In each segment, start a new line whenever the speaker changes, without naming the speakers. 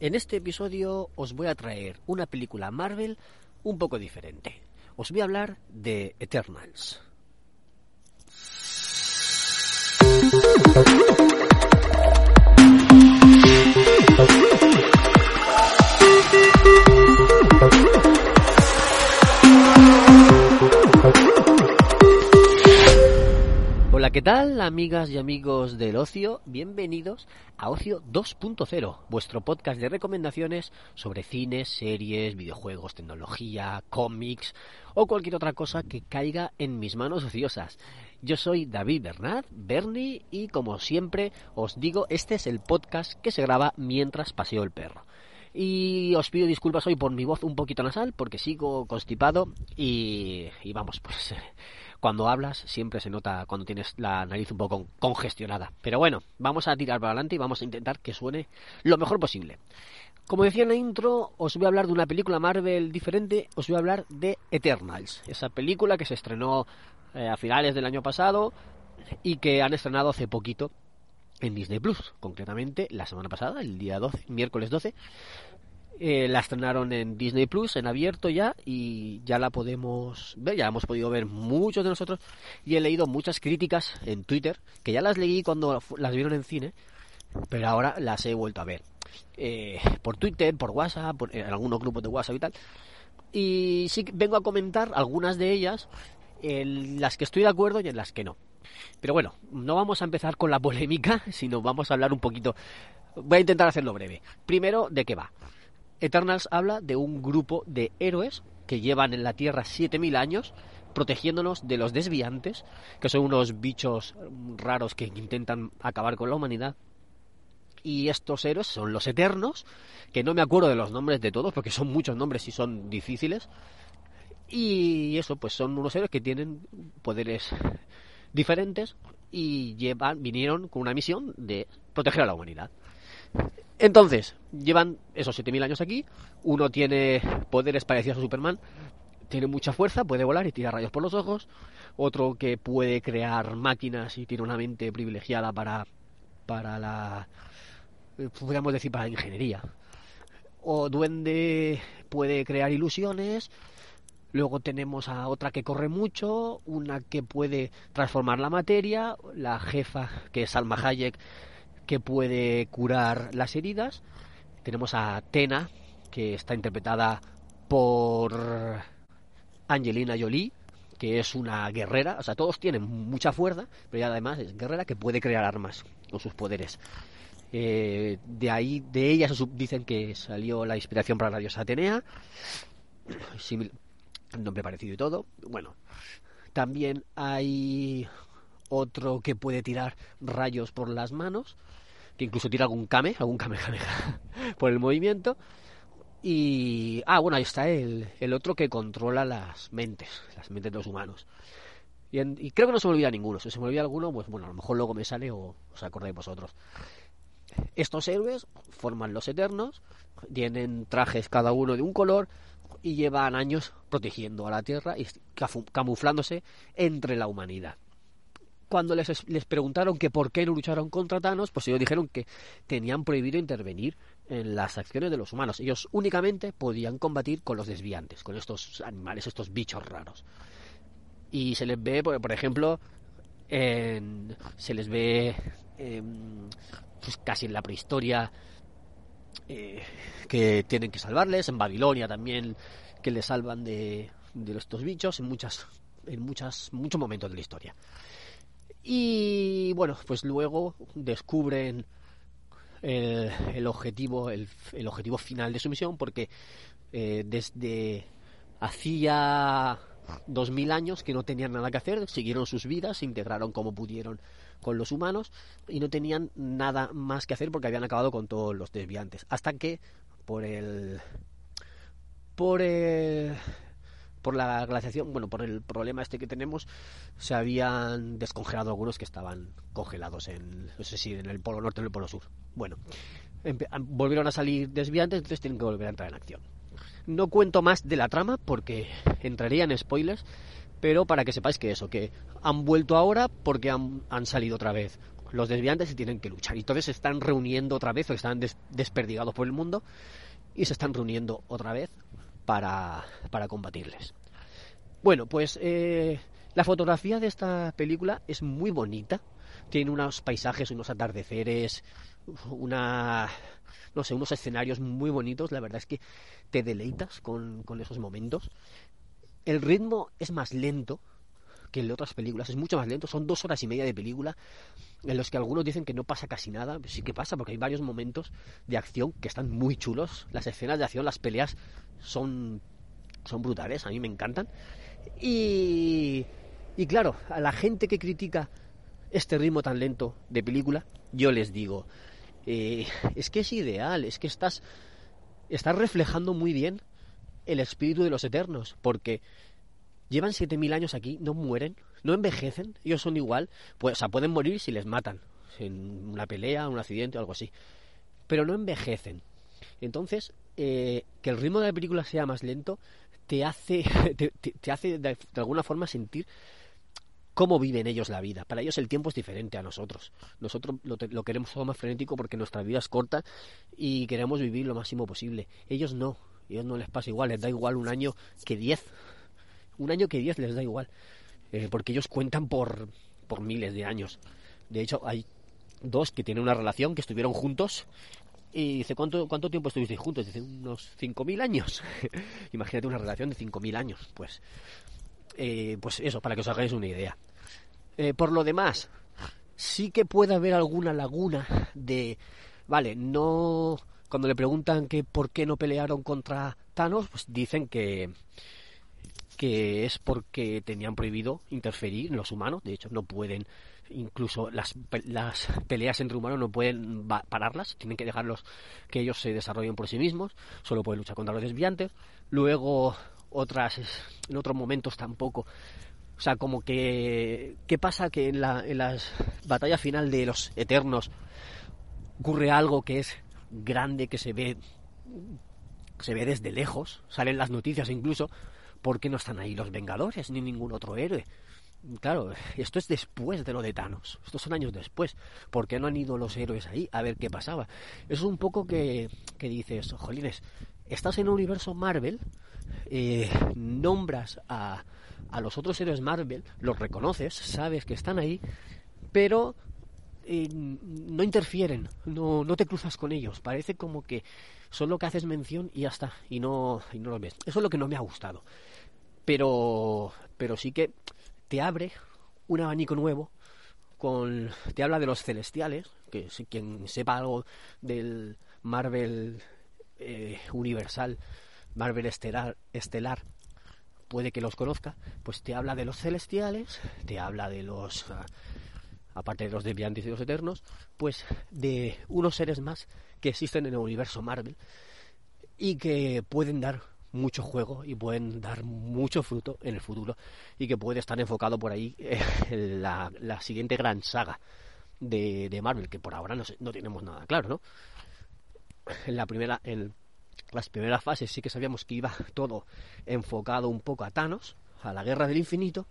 en este episodio os voy a traer una película Marvel un poco diferente. Os voy a hablar de Eternals. ¿Qué tal, amigas y amigos del ocio? Bienvenidos a Ocio 2.0, vuestro podcast de recomendaciones sobre cines, series, videojuegos, tecnología, cómics o cualquier otra cosa que caiga en mis manos ociosas. Yo soy David Bernat, Bernie, y como siempre os digo, este es el podcast que se graba mientras paseo el perro. Y os pido disculpas hoy por mi voz un poquito nasal, porque sigo constipado y, vamos, pues cuando hablas siempre se nota cuando tienes la nariz un poco congestionada. Pero bueno, vamos a tirar para adelante y vamos a intentar que suene lo mejor posible. Como decía en la intro, os voy a hablar de una película Marvel diferente, os voy a hablar de Eternals, esa película que se estrenó eh, a finales del año pasado y que han estrenado hace poquito en Disney Plus, concretamente la semana pasada, el día 12, miércoles 12, eh, la estrenaron en Disney Plus, en abierto ya, y ya la podemos ver, ya hemos podido ver muchos de nosotros, y he leído muchas críticas en Twitter, que ya las leí cuando las vieron en cine, pero ahora las he vuelto a ver. Eh, por Twitter, por WhatsApp, por, en algunos grupos de WhatsApp y tal. Y sí vengo a comentar algunas de ellas, en las que estoy de acuerdo y en las que no. Pero bueno, no vamos a empezar con la polémica, sino vamos a hablar un poquito. Voy a intentar hacerlo breve. Primero, ¿de qué va? Eternals habla de un grupo de héroes que llevan en la Tierra 7000 años protegiéndonos de los desviantes, que son unos bichos raros que intentan acabar con la humanidad. Y estos héroes son los Eternos, que no me acuerdo de los nombres de todos, porque son muchos nombres y son difíciles. Y eso, pues son unos héroes que tienen poderes diferentes y llevan, vinieron con una misión de proteger a la humanidad. Entonces, llevan esos 7000 años aquí. Uno tiene poderes parecidos a Superman, tiene mucha fuerza, puede volar y tirar rayos por los ojos. Otro que puede crear máquinas y tiene una mente privilegiada para, para la. Eh, podríamos decir para la ingeniería. O Duende puede crear ilusiones. Luego tenemos a otra que corre mucho, una que puede transformar la materia, la jefa que es Salma Hayek que puede curar las heridas. Tenemos a Tena, que está interpretada por Angelina Jolie, que es una guerrera, o sea, todos tienen mucha fuerza, pero ella además es guerrera que puede crear armas con sus poderes. Eh, de ahí, de ella se dicen que salió la inspiración para la diosa Atenea, nombre parecido y todo. Bueno, también hay otro que puede tirar rayos por las manos, que incluso tira algún kame, algún kame por el movimiento. Y. Ah, bueno, ahí está el, el otro que controla las mentes, las mentes de los humanos. Y, creo que no se me olvida ninguno. Si se me olvida alguno, pues bueno, a lo mejor luego me sale o os acordáis vosotros. Estos héroes forman los eternos, tienen trajes cada uno de un color y llevan años protegiendo a la Tierra y camuflándose entre la humanidad cuando les, les preguntaron que por qué no lucharon contra Thanos, pues ellos dijeron que tenían prohibido intervenir en las acciones de los humanos. Ellos únicamente podían combatir con los desviantes, con estos animales, estos bichos raros. Y se les ve, por, ejemplo, en, se les ve pues casi en la prehistoria eh, que tienen que salvarles, en Babilonia también que les salvan de, de estos bichos, en muchas en muchas muchos momentos de la historia. Y bueno, pues luego descubren el, objetivo, el, objetivo final de su misión, porque eh, desde hacía dos mil años que no tenían nada que hacer, siguieron sus vidas, se integraron como pudieron con los humanos y no tenían nada más que hacer porque habían acabado con todos los desviantes. Hasta que por el por el por la glaciación, bueno, por el problema este que tenemos, se habían descongelado algunos que estaban congelados en, no sé si en el polo norte o en el polo sur. Bueno, volvieron a salir desviantes, entonces tienen que volver a entrar en acción. No cuento más de la trama porque entraría en spoilers, pero para que sepáis que eso, que han vuelto ahora porque han, salido otra vez los desviantes y tienen que luchar. Y entonces se están reuniendo otra vez o están desperdigados por el mundo y se están reuniendo otra vez para, para combatirles. Bueno, pues eh, la fotografía de esta película es muy bonita. Tiene unos paisajes, unos atardeceres, una no sé, unos escenarios muy bonitos, la verdad es que te deleitas con, con esos momentos. El ritmo es más lento que en otras películas, es mucho más lento, son dos horas y media de película en los que algunos dicen que no pasa casi nada, sí que pasa porque hay varios momentos de acción que están muy chulos, las escenas de acción, las peleas son, son brutales, a mí me encantan. Y, claro, a la gente que critica este ritmo tan lento de película, yo les digo, eh, es que es ideal, es que estás, estás reflejando muy bien el espíritu de los eternos, porque llevan 7.000 años aquí, no mueren, no envejecen, ellos son igual, pues, o sea, pueden morir si les matan, en una pelea, un accidente o algo así, pero no envejecen. Entonces, eh, que el ritmo de la película sea más lento te hace, te, hace de, alguna forma sentir cómo viven ellos la vida. Para ellos el tiempo es diferente a nosotros. Nosotros lo, queremos todo más frenético porque nuestra vida es corta y queremos vivir lo máximo posible. Ellos no. Ellos no les pasa igual. Les da igual un año que diez. Un año que diez les da igual. Eh, porque ellos cuentan por, por miles de años. De hecho, hay dos que tienen una relación, que estuvieron juntos. Y dice, ¿cuánto, cuánto tiempo estuvisteis juntos? Dice, unos 5.000 años. Imagínate una relación de 5.000 años. Pues eh, pues eso, para que os hagáis una idea. Eh, por lo demás, sí que puede haber alguna laguna de, vale, no, cuando le preguntan que por qué no pelearon contra Thanos, pues dicen que que es porque tenían prohibido interferir en los humanos, de hecho no pueden incluso las, las peleas entre humanos no pueden pararlas, tienen que dejarlos que ellos se desarrollen por sí mismos, solo pueden luchar contra los desviantes. Luego otras en otros momentos tampoco. O sea, como que ¿qué pasa que en la en las batallas final de los Eternos ocurre algo que es grande que se ve se ve desde lejos, salen las noticias incluso, ¿por qué no están ahí los Vengadores ni ningún otro héroe? Claro, esto es después de lo de Thanos, estos son años después. ¿Por qué no han ido los héroes ahí a ver qué pasaba? Eso es un poco que, que dices, jolines, estás en un universo Marvel, eh, nombras a, a los otros héroes Marvel, los reconoces, sabes que están ahí, pero eh, no interfieren, no, no te cruzas con ellos. Parece como que solo que haces mención y ya está, y no, y no los ves. Eso es lo que no me ha gustado. Pero, pero sí que te abre un abanico nuevo. Con, te habla de los celestiales, que si quien sepa algo del Marvel eh, universal, Marvel estelar, estelar, puede que los conozca, pues te habla de los celestiales, te habla de los, ah, aparte de los deviantes y los eternos, pues de unos seres más que existen en el universo Marvel y que pueden dar mucho juego y pueden dar mucho fruto en el futuro y que puede estar enfocado por ahí en la, siguiente gran saga de, de, Marvel, que por ahora no, no tenemos nada claro, ¿no? En la primera, en las primeras fases sí que sabíamos que iba todo enfocado un poco a Thanos, a la guerra del infinito,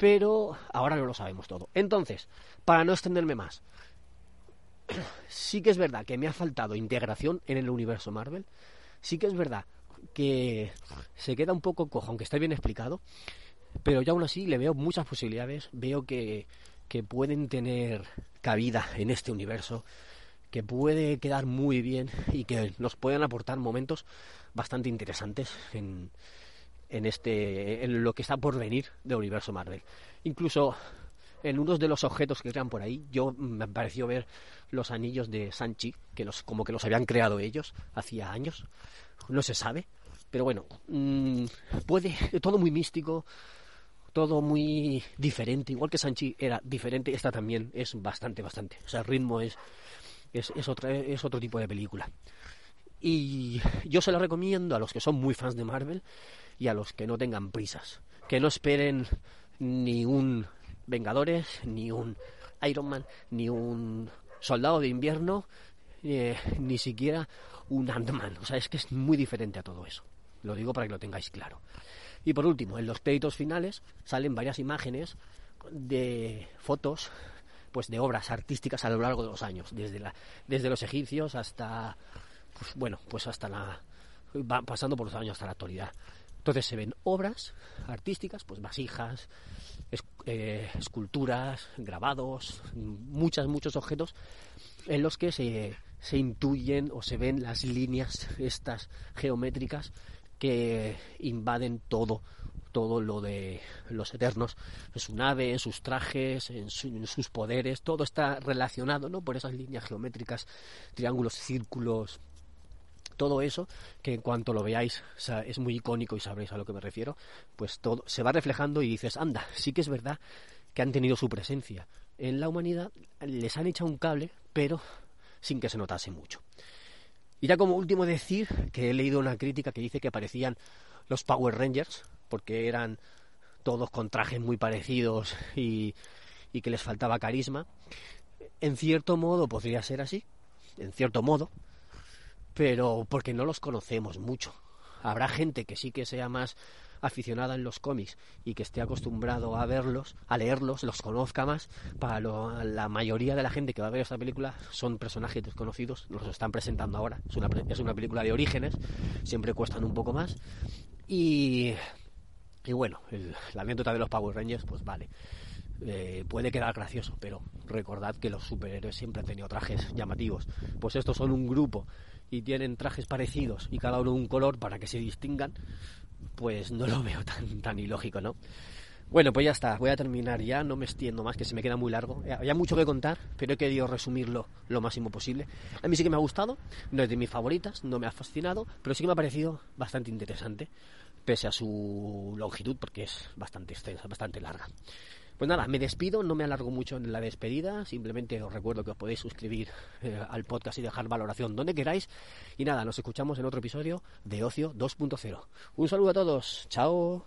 pero ahora no lo sabemos todo. Entonces, para no extenderme más, sí que es verdad que me ha faltado integración en el universo Marvel, sí que es verdad que se queda un poco cojo, aunque esté bien explicado, pero ya aún así le veo muchas posibilidades, veo que, que pueden tener cabida en este universo, que puede quedar muy bien y que nos pueden aportar momentos bastante interesantes en, en este en lo que está por venir del universo Marvel. Incluso en unos de los objetos que crean por ahí, yo me pareció ver los anillos de Sanchi, que los, como que los habían creado ellos hacía años. No se sabe, pero bueno, mm, puede, todo muy místico, todo muy diferente, igual que Sanchi era diferente, esta también es bastante, bastante. O sea, el ritmo es, es, es, otra, es otro tipo de película. Y yo se la recomiendo a los que son muy fans de Marvel y a los que no tengan prisas. Que no esperen ni un Vengadores, ni un Iron Man, ni un Soldado de Invierno, eh, ni siquiera un Ant-Man. O sea, es que es muy diferente a todo eso. Lo digo para que lo tengáis claro. Y por último, en los créditos finales salen varias imágenes de fotos pues de obras artísticas a lo largo de los años, desde desde los egipcios hasta pues, bueno, pues hasta la pasando por los años hasta la actualidad. Entonces se ven obras artísticas, pues vasijas, eh, esculturas, grabados, muchas, muchos objetos en los que se, se intuyen o se ven las líneas estas geométricas que invaden todo todo lo de los eternos, en su nave, en sus trajes, en, sus poderes, todo está relacionado, ¿no? Por esas líneas geométricas, triángulos, círculos, todo eso, que en cuanto lo veáis es muy icónico y sabréis a lo que me refiero, pues todo se va reflejando y dices, anda, sí que es verdad que han tenido su presencia en la humanidad, les han echado un cable, pero sin que se notase mucho. Y ya como último decir que he leído una crítica que dice que parecían los Power Rangers, porque eran todos con trajes muy parecidos y, y que les faltaba carisma. En cierto modo podría ser así, en cierto modo, pero porque no los conocemos mucho. Habrá gente que sí que sea más aficionada en los cómics y que esté acostumbrado a verlos, a leerlos, los conozca más, para la mayoría de la gente que va a ver esta película son personajes desconocidos, los están presentando ahora. Es una, es una película de orígenes, siempre cuestan un poco más. Y, y bueno, la anécdota de los Power Rangers, pues vale. Eh, puede quedar gracioso, pero recordad que los superhéroes siempre han tenido trajes llamativos. Pues estos son un grupo y tienen trajes parecidos y cada uno un color para que se distingan, pues no lo veo tan, tan ilógico, ¿no? Bueno, pues ya está, voy a terminar ya, no me extiendo más, que se me queda muy largo. Había mucho que contar, pero he querido resumirlo lo máximo posible. A mí sí que me ha gustado, no es de mis favoritas, no me ha fascinado, pero sí que me ha parecido bastante interesante, pese a su longitud, porque es bastante extensa, bastante larga. Pues nada, me despido, no me alargo mucho en la despedida, simplemente os recuerdo que os podéis suscribir eh, al podcast y dejar valoración donde queráis. Y nada, nos escuchamos en otro episodio de Ocio 2.0. Un saludo a todos, chao.